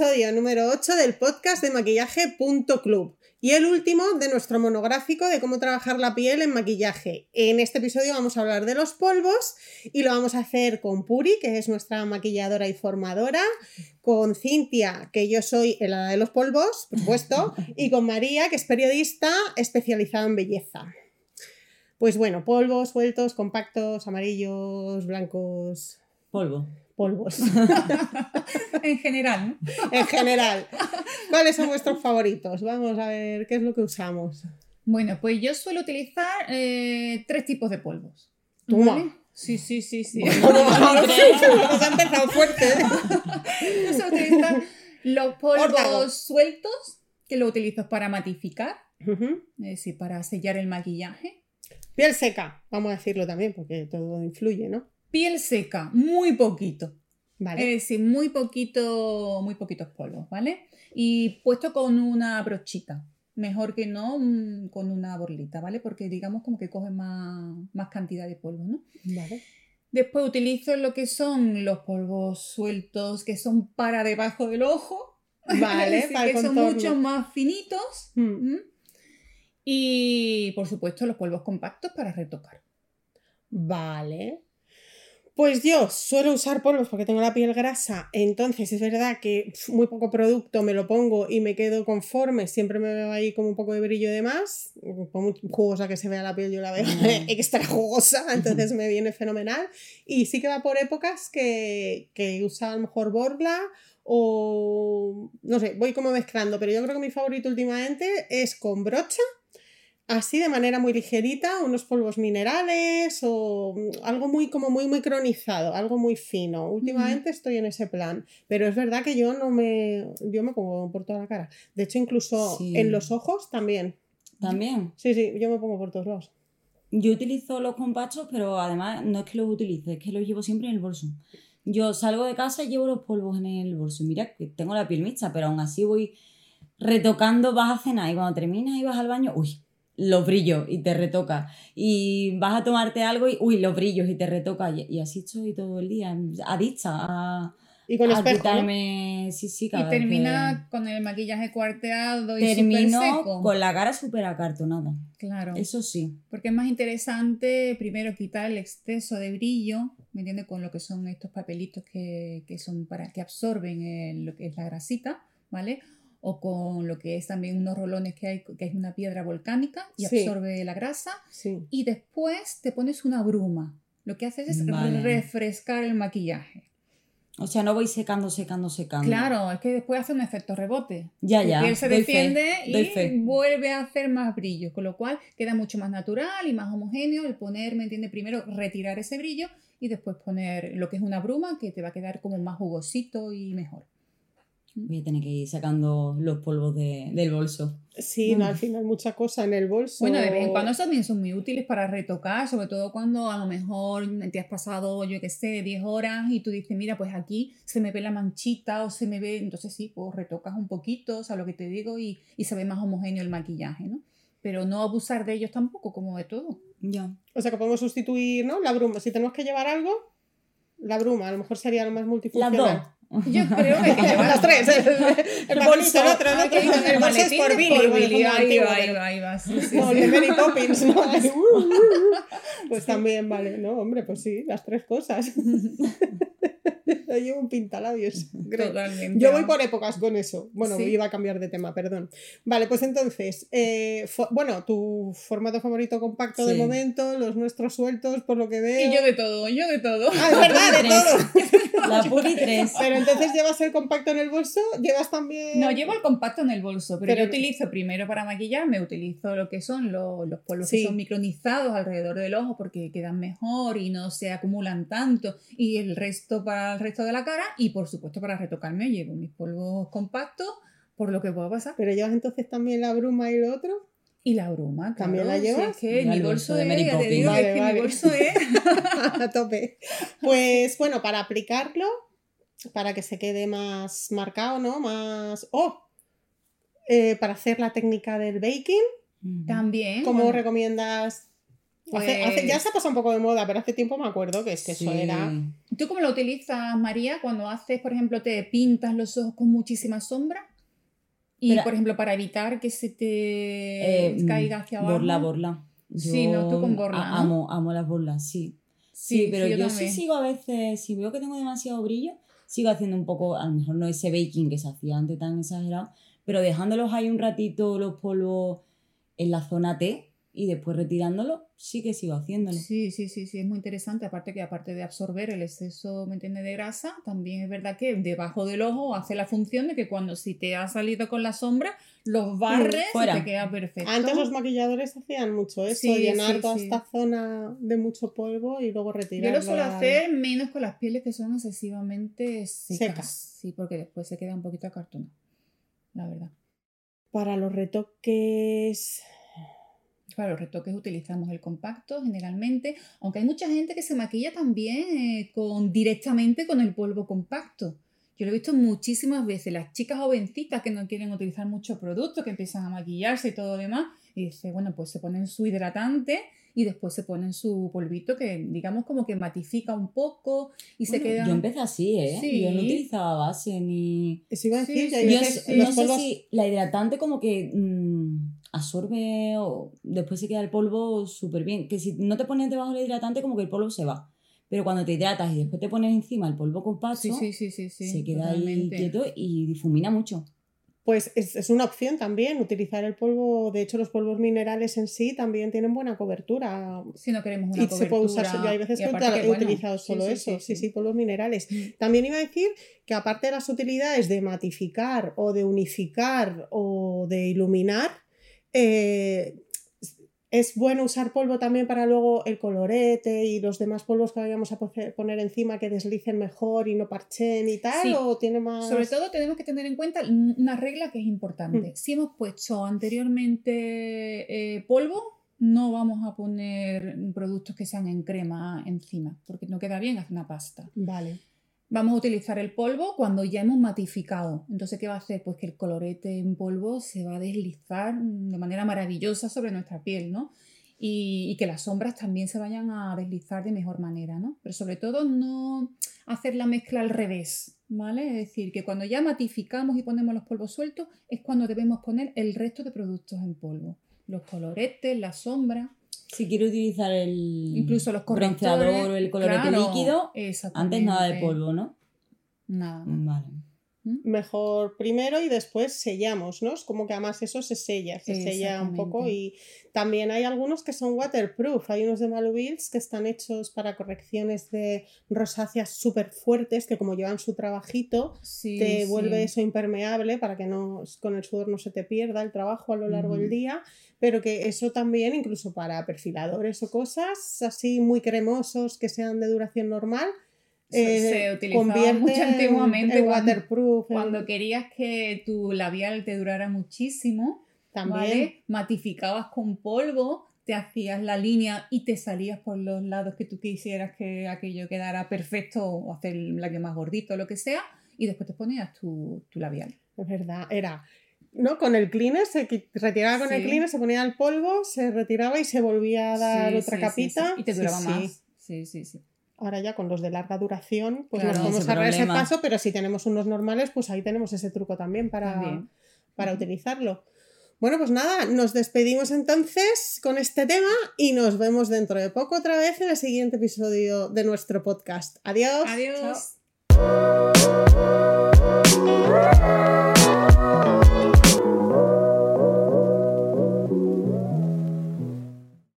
Episodio número 8 del podcast de maquillaje.club y el último de nuestro monográfico de cómo trabajar la piel en maquillaje. En este episodio vamos a hablar de los polvos y lo vamos a hacer con Puri, que es nuestra maquilladora y formadora, con Cintia, que yo soy el hada de los polvos, por supuesto, y con María, que es periodista especializada en belleza. Pues bueno, polvos sueltos, compactos, amarillos, blancos. Polvo. Polvos. en general. en general. ¿Cuáles son vuestros favoritos? Vamos a ver qué es lo que usamos. Bueno, pues yo suelo utilizar eh, tres tipos de polvos. Toma. Sí, sí, sí, sí. Nos ha empezado fuerte. Yo suelo utilizar los polvos sueltos, que lo utilizo para matificar, es decir, para sellar el maquillaje. Piel seca, vamos a decirlo también, porque todo influye, ¿no? Piel seca, muy poquito. Vale. Es decir, muy poquito, muy poquitos polvos, ¿vale? Y puesto con una brochita. Mejor que no con una borlita, ¿vale? Porque digamos como que coge más, más cantidad de polvo, ¿no? Vale. Después utilizo lo que son los polvos sueltos que son para debajo del ojo. Vale, decir, para que son mucho más finitos. Mm. Y por supuesto los polvos compactos para retocar. Vale. Pues yo suelo usar polvos porque tengo la piel grasa, entonces es verdad que muy poco producto me lo pongo y me quedo conforme, siempre me veo ahí como un poco de brillo de más, jugosa que se vea la piel yo la veo extra jugosa, entonces me viene fenomenal. Y sí que va por épocas que, que usa a lo mejor borla o no sé, voy como mezclando, pero yo creo que mi favorito últimamente es con brocha así de manera muy ligerita, unos polvos minerales o mm, algo muy como muy micronizado, algo muy fino. Últimamente estoy en ese plan, pero es verdad que yo no me yo me pongo por toda la cara. De hecho, incluso Sí. en los ojos también. También. Sí, sí, yo me pongo por todos lados. Yo utilizo los compactos, pero además no es que los utilice, es que los llevo siempre en el bolso. Yo salgo de casa y llevo los polvos en el bolso. Mira que tengo la piel mixta, pero aún así voy retocando, vas a cenar y cuando terminas y vas al baño, uy, los brillos y te retoca. Y vas a tomarte algo y, uy, los brillos y te retoca. Y, y así estoy todo el día, adicta a, Y con a espejo. ¿no? quitarme... Sí, sí, cada Y termina con el maquillaje cuarteado y termino seco. con la cara súper acartonada. Claro. Eso sí. Porque es más interesante primero quitar el exceso de brillo, ¿me entiendes? Con lo que son estos papelitos que, que son para que absorben el- lo que es la grasita, ¿vale? O con lo que es también unos rolones que hay, que es una piedra volcánica y Sí. absorbe la grasa. Sí. Y después te pones una bruma. Lo que haces es Vale. refrescar el maquillaje. O sea, no voy secando, secando, secando. Claro, es que después hace un efecto rebote. Ya, ya. piel se fe, defiende y vuelve a hacer más brillo, con lo cual queda mucho más natural y más homogéneo el poner, ¿me entiendes? Primero retirar ese brillo y después poner lo que es una bruma que te va a quedar como más jugosito y mejor. Voy a tener que ir sacando los polvos de- del bolso. Sí, no, al final mucha cosa en el bolso. Bueno, de vez en cuando también son muy útiles para retocar, sobre todo cuando a lo mejor te has pasado, yo qué sé, 10 horas y tú dices, mira, pues aquí se me ve la manchita o se me ve, entonces sí, pues retocas un poquito, o sea, lo que te digo, y, y se ve más homogéneo el maquillaje, ¿no? Pero no abusar de ellos tampoco, como de todo. Ya. O sea que podemos sustituir, ¿no? La bruma. Si tenemos que llevar algo, la bruma, a lo mejor sería lo más Las multifuncional. dos. Yo creo que que llevar Las tres. El, bolso, el otro, el Ah, otro. El bolso es por Billy. por Billy, ahí va, ahí va, ahí va, sí, sí, No, sí. Mary Poppins, ¿no? Pues también, vale, ¿no? Hombre, pues sí, las tres cosas. Yo llevo un pintalabios. creo. Totalmente. Yo voy por épocas con eso. Bueno, Sí. iba a cambiar de tema, perdón. Vale, pues entonces, eh, bueno, tu formato favorito compacto de momento, los nuestros sueltos, por lo que veo. Y yo de todo, yo de todo. Ah, es verdad, de todo. La Puri 3. Pero entonces llevas el compacto en el bolso, llevas también. No, llevo el compacto en el bolso, pero, Pero- yo utilizo primero para maquillarme, utilizo lo que son los, los polvos Sí. que son micronizados alrededor del ojo porque quedan mejor y no se acumulan tanto. Y el resto para el resto de la cara y por supuesto para retocarme llevo mis polvos compactos por lo que pueda pasar. Pero llevas entonces también la bruma y lo otro. Y la bruma, ¿También la llevas? si es que mi bolso de Mary Poppins. Vale, vale. mi bolso es... a tope. Pues bueno, para aplicarlo, para que se quede más marcado, ¿no? Más. ¡Oh! Eh, para hacer la técnica del baking, También. ¿cómo bueno, recomiendas Hace- hace- ya se ha pasado un poco de moda, pero hace tiempo me acuerdo que es que eso Sí. era. ¿Tú cómo lo utilizas, María, cuando haces, por ejemplo, te pintas los ojos con muchísima sombra? Y, Pero- por ejemplo, para evitar que se te Eh, caiga hacia abajo. Borla, borla. Sí, no, tú con borla, a- ¿no? Amo, amo las borlas, sí. Sí, pero yo, sí también. sigo a veces, si veo que tengo demasiado brillo, sigo haciendo un poco, a lo mejor no ese baking que se hacía antes tan exagerado, pero dejándolos ahí un ratito los polvos en la zona T y después retirándolos, sí que sigo haciéndolo. Sí, sí, sí, sí, es muy interesante. Aparte que aparte de absorber el exceso, ¿me entiendes?, de grasa, también es verdad que debajo del ojo hace la función de que cuando si te ha salido con la sombra, los barres y fuera. te queda perfecto. Antes los maquilladores hacían mucho eso, Sí, llenar sí, toda sí. esta zona de mucho polvo y luego Yo retirarlo. lo suelo hacer menos con las pieles que son excesivamente secas. Secas. Sí, porque después se queda un poquito acartonado. La verdad. Para los retoques. Para los retoques utilizamos el compacto generalmente, aunque hay mucha gente que se maquilla también eh, con, directamente con el polvo compacto. Yo lo he visto muchísimas veces, las chicas jovencitas que no quieren utilizar muchos productos, que empiezan a maquillarse y todo lo demás, y dice, bueno, pues se ponen su hidratante y después se ponen su polvito que digamos como que matifica un poco y se queda... Yo empecé así, ¿eh? Sí. Yo no utilizaba base ni... Eso iba a Sí, decir, sí, Yo no sé si la hidratante como que mm, absorbe o después se queda el polvo súper bien. Que si no te pones debajo del hidratante como que el polvo se va. Pero cuando te hidratas y después te pones encima el polvo compacto, Sí, sí, sí, sí, sí, se queda ahí totalmente. quieto y difumina mucho. Pues es, es una opción también utilizar el polvo. De hecho, los polvos minerales en sí también tienen buena cobertura. Si no queremos una Y se puede usar, cobertura, yo hay veces y que he bueno, utilizado solo sí, eso, sí, sí, sí. polvos minerales. Mm. También iba a decir que aparte de las utilidades de matificar o de unificar o de iluminar, eh, es bueno usar polvo también para luego el colorete y los demás polvos que vayamos a poner encima que deslicen mejor y no parchen y tal, Sí. o tiene más... Sobre todo tenemos que tener en cuenta una regla que es importante. Mm. Si hemos puesto anteriormente eh, polvo, no vamos a poner productos que sean en crema encima, porque no queda bien hacer una pasta. Vale. Vamos a utilizar el polvo cuando ya hemos matificado. Entonces, ¿qué va a hacer? Pues que el colorete en polvo se va a deslizar de manera maravillosa sobre nuestra piel, ¿no? Y, que las sombras también se vayan a deslizar de mejor manera, ¿no? Pero sobre todo no hacer la mezcla al revés, ¿vale? Es decir, que cuando ya matificamos y ponemos los polvos sueltos es cuando debemos poner el resto de productos en polvo. Los coloretes, la sombra, Si quiero utilizar el incluso los bronceador o el colorete claro, líquido, antes nada de polvo, ¿no? Nada. Vale. Mejor primero y después sellamos, ¿no? Es como que además eso se sella, se sella un poco y también hay algunos que son waterproof. Hay unos de Malubils que están hechos para correcciones de rosáceas súper fuertes que como llevan su trabajito Sí, te sí. vuelve eso impermeable para que no con el sudor no se te pierda el trabajo a lo largo del día, pero que eso también incluso para perfiladores o cosas así muy cremosos que sean de duración normal eh, se utilizaba convierte mucho en- antiguamente en cuando- waterproof Cuando querías que tu labial te durara muchísimo, también ¿vale? Matificabas con polvo, te hacías la línea y te salías por los lados que tú quisieras que aquello quedara perfecto o hacer el labio más gordito o lo que sea, y después te ponías tu, tu labial. Es verdad, era. ¿No? Con el cleaner se retiraba con el cleaner, se ponía el polvo, se retiraba y se volvía a dar Sí, otra sí, capita. Y te duraba más. Sí, sí, sí. Ahora ya con los de larga duración, pues Claro, nos podemos ese ahorrar ese paso, pero si tenemos unos normales, pues ahí tenemos ese truco también para, También. para utilizarlo. Bueno, pues nada, nos despedimos entonces con este tema y nos vemos dentro de poco otra vez en el siguiente episodio de nuestro podcast. Adiós. Adiós. Chao.